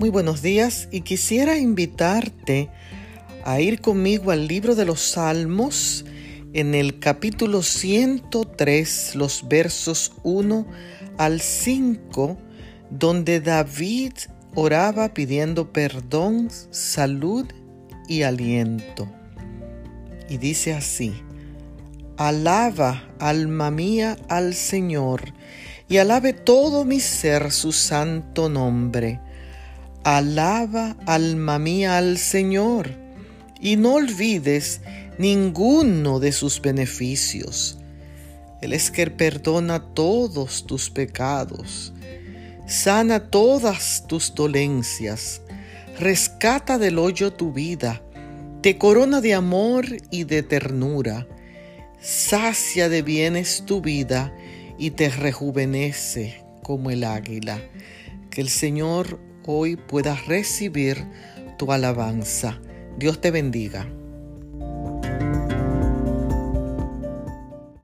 Muy buenos días y quisiera invitarte a ir conmigo al libro de los Salmos en el capítulo 103, los versos 1 al 5, donde David oraba pidiendo perdón, salud y aliento. Y dice así, Alaba, alma mía, al Señor, y alabe todo mi ser su santo nombre. Alaba, alma mía, al Señor, y no olvides ninguno de sus beneficios. Él es que perdona todos tus pecados, sana todas tus dolencias, rescata del hoyo tu vida, te corona de amor y de ternura sacia de bienes tu vida y te rejuvenece como el águila. Que el Señor hoy pueda recibir tu alabanza. Dios te bendiga.